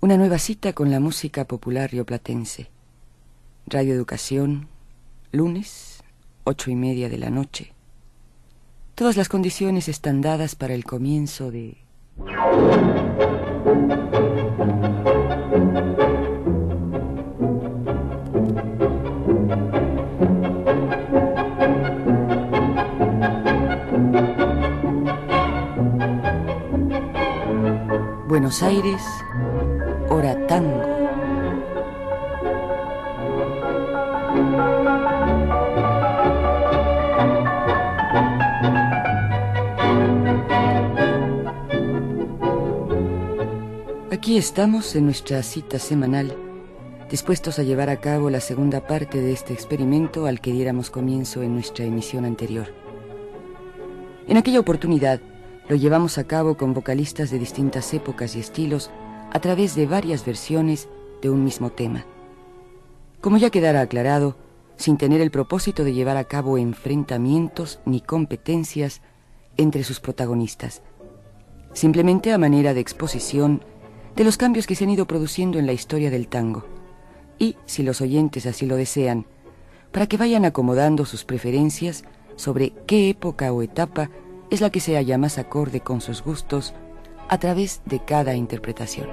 Una nueva cita con la música popular rioplatense. Radio Educación, lunes, ocho y media de la noche. Todas las condiciones están dadas para el comienzo de... Buenos Aires, hora tango. Aquí estamos en nuestra cita semanal, dispuestos a llevar a cabo la segunda parte de este experimento al que diéramos comienzo en nuestra emisión anterior. En aquella oportunidad, lo llevamos a cabo con vocalistas de distintas épocas y estilos a través de varias versiones de un mismo tema. Como ya quedara aclarado, sin tener el propósito de llevar a cabo enfrentamientos ni competencias entre sus protagonistas, simplemente a manera de exposición de los cambios que se han ido produciendo en la historia del tango, y, si los oyentes así lo desean, para que vayan acomodando sus preferencias sobre qué época o etapa es la que se halla más acorde con sus gustos a través de cada interpretación.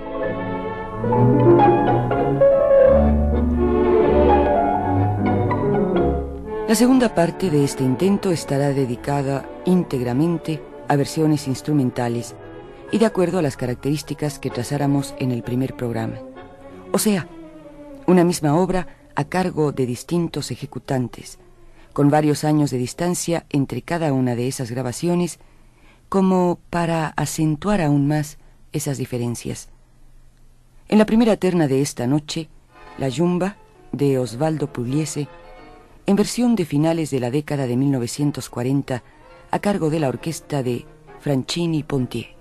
La segunda parte de este intento estará dedicada íntegramente a versiones instrumentales y de acuerdo a las características que trazáramos en el primer programa. O sea, una misma obra a cargo de distintos ejecutantes, con varios años de distancia entre cada una de esas grabaciones, como para acentuar aún más esas diferencias. En la primera terna de esta noche, La Yumba, de Osvaldo Pugliese, en versión de finales de la década de 1940, a cargo de la orquesta de Franchini Pontier.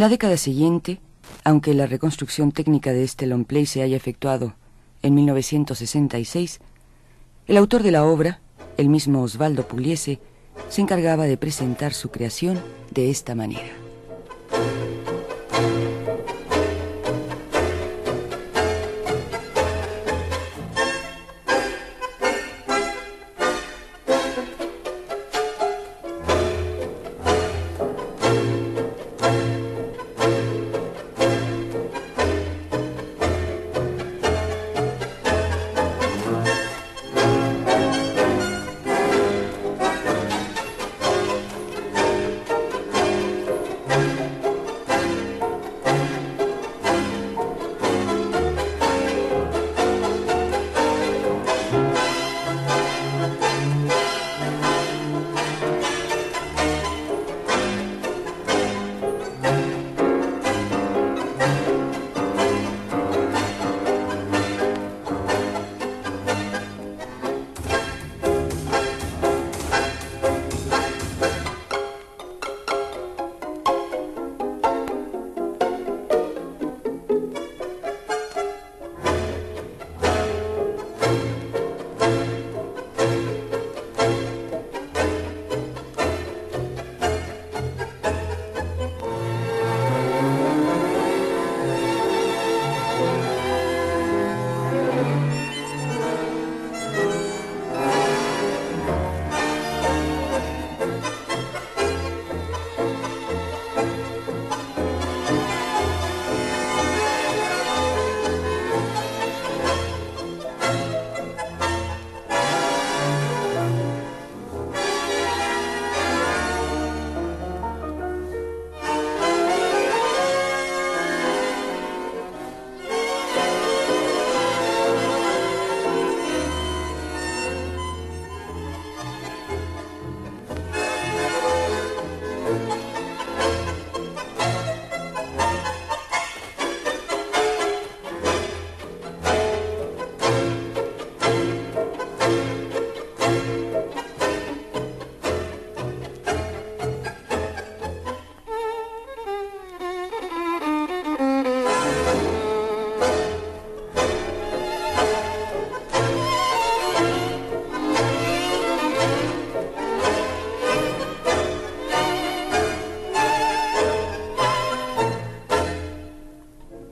En la década siguiente, Aunque la reconstrucción técnica de este long play se haya efectuado en 1966, el autor de la obra, el mismo Osvaldo Pugliese, se encargaba de presentar su creación de esta manera.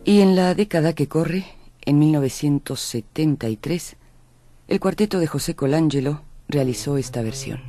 Y en la década que corre, en 1973, el cuarteto de José Colangelo realizó esta versión.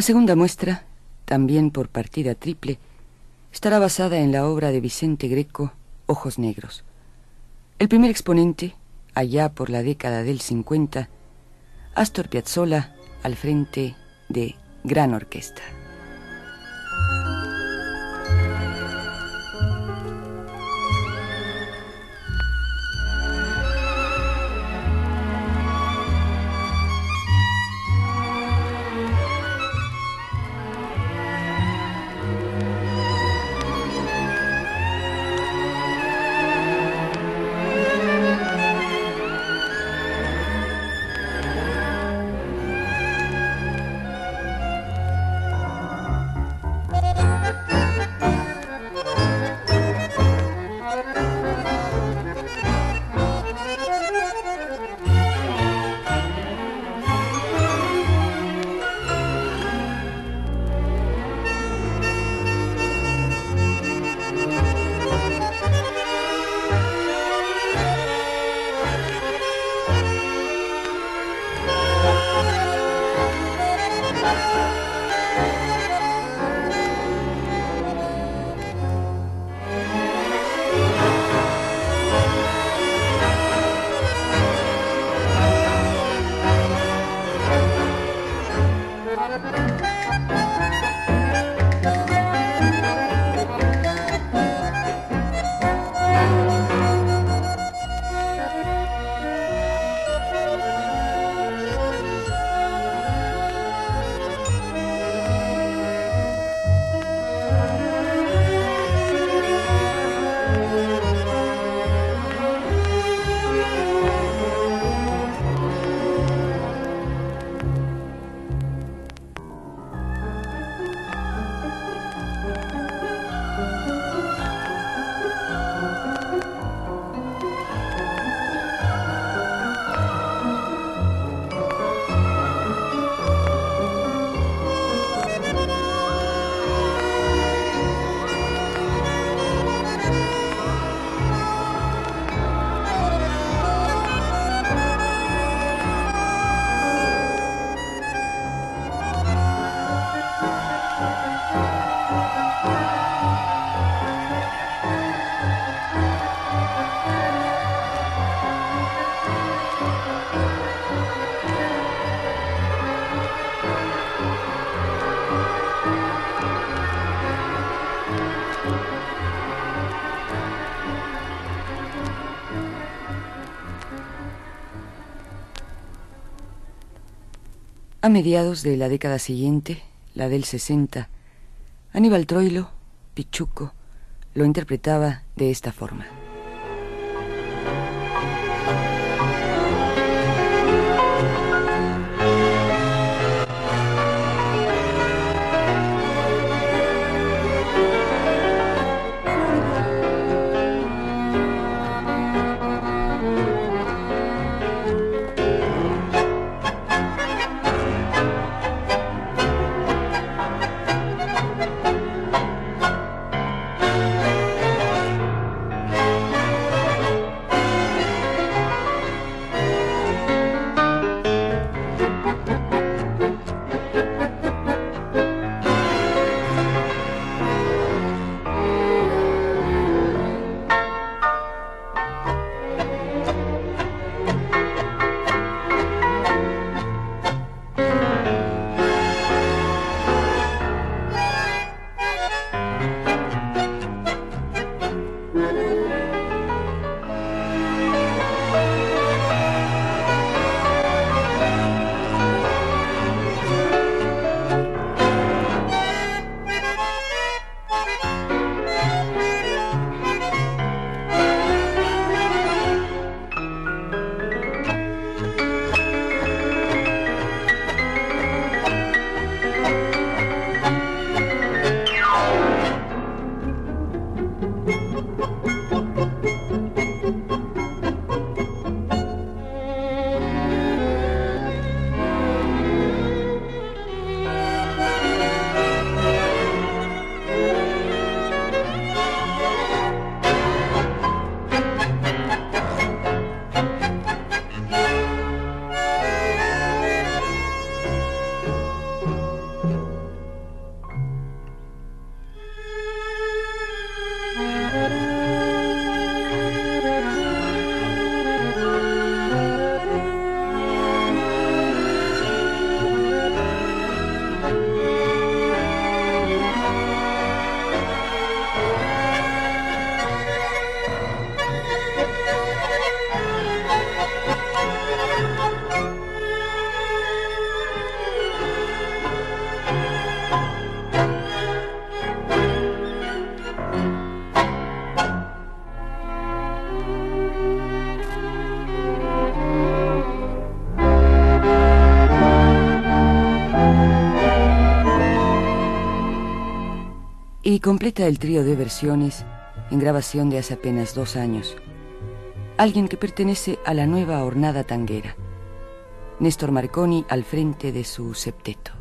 La segunda muestra, también por partida triple, estará basada en la obra de Vicente Greco, Ojos Negros. El primer exponente, allá por la década del 50, Astor Piazzolla al frente de Gran Orquesta. A mediados de la década siguiente, la del 60, Aníbal Troilo, Pichuco, lo interpretaba de esta forma. Completa el trío de versiones en grabación de hace apenas dos años. Alguien que pertenece a la nueva hornada tanguera. Néstor Marconi al frente de su septeto.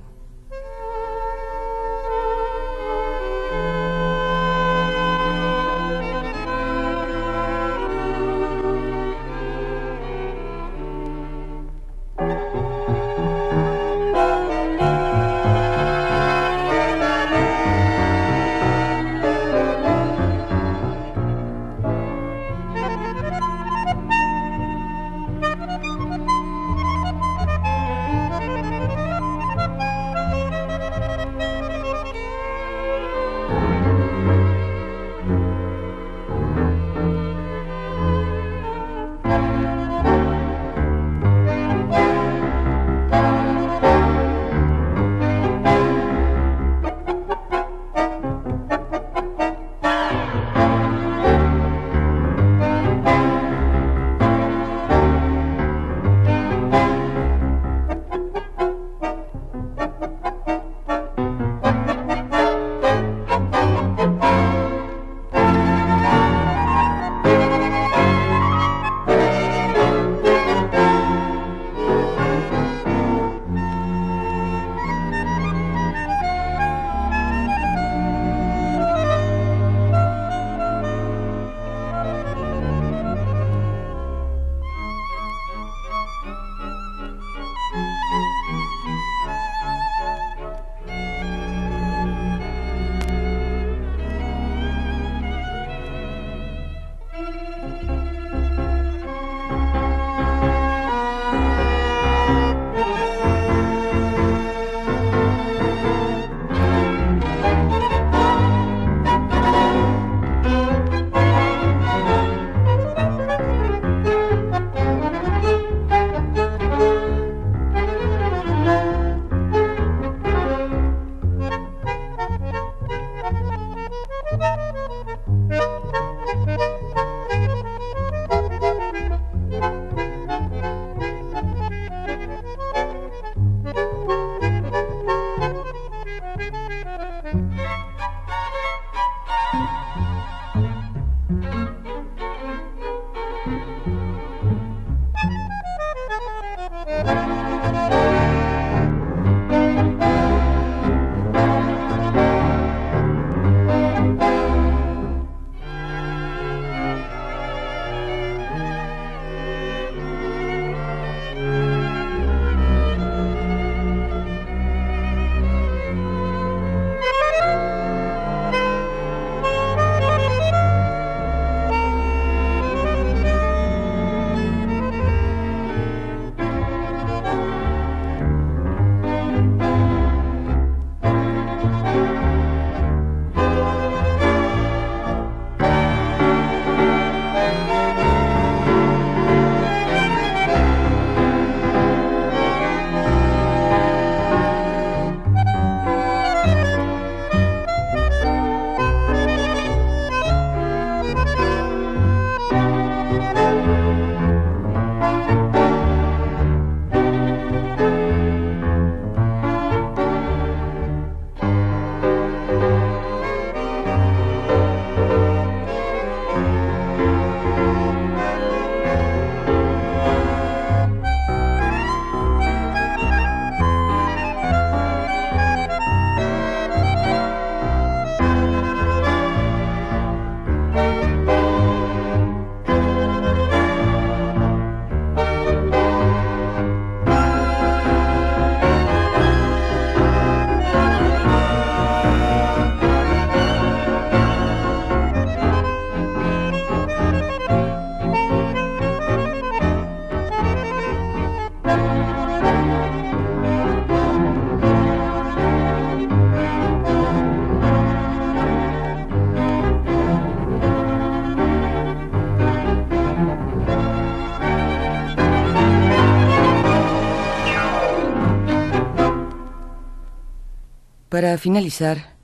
Finalizar,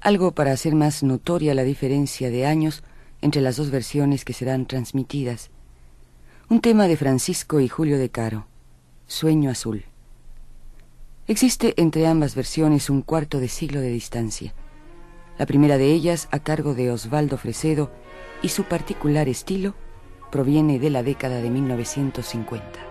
algo para hacer más notoria la diferencia de años entre las dos versiones que serán transmitidas. Un tema de Francisco y Julio de Caro, Sueño Azul. Existe entre ambas versiones un cuarto de siglo de distancia. La primera de ellas, a cargo de Osvaldo Fresedo, y su particular estilo proviene de la década de 1950.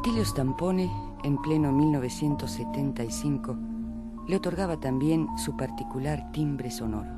Atilio Stampone, en pleno 1975, le otorgaba también su particular timbre sonoro.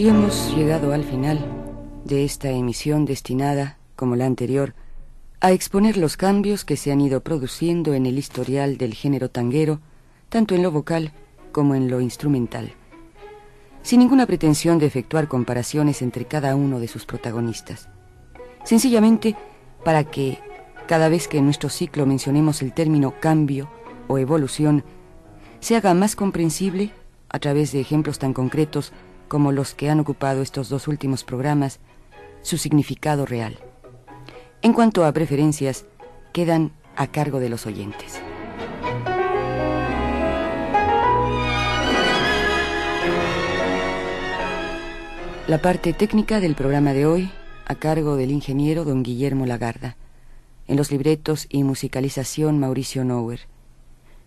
Y hemos llegado al final de esta emisión destinada, como la anterior, a exponer los cambios que se han ido produciendo en el historial del género tanguero, tanto en lo vocal como en lo instrumental, sin ninguna pretensión de efectuar comparaciones entre cada uno de sus protagonistas. Sencillamente para que, cada vez que en nuestro ciclo mencionemos el término cambio o evolución, se haga más comprensible, a través de ejemplos tan concretos como los que han ocupado estos dos últimos programas, su significado real. En cuanto a preferencias, quedan a cargo de los oyentes. La parte técnica del programa de hoy a cargo del ingeniero don Guillermo Lagarda. En los libretos y musicalización Mauricio Nower.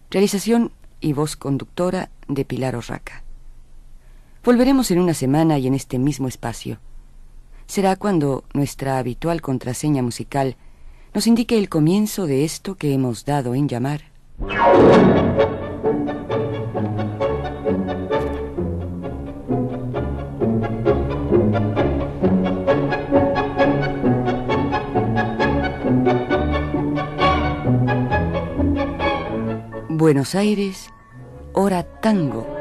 Realización y voz conductora de Pilar Orraca. Volveremos en una semana y en este mismo espacio. Será cuando nuestra habitual contraseña musical nos indique el comienzo de esto que hemos dado en llamar. Buenos Aires, hora tango.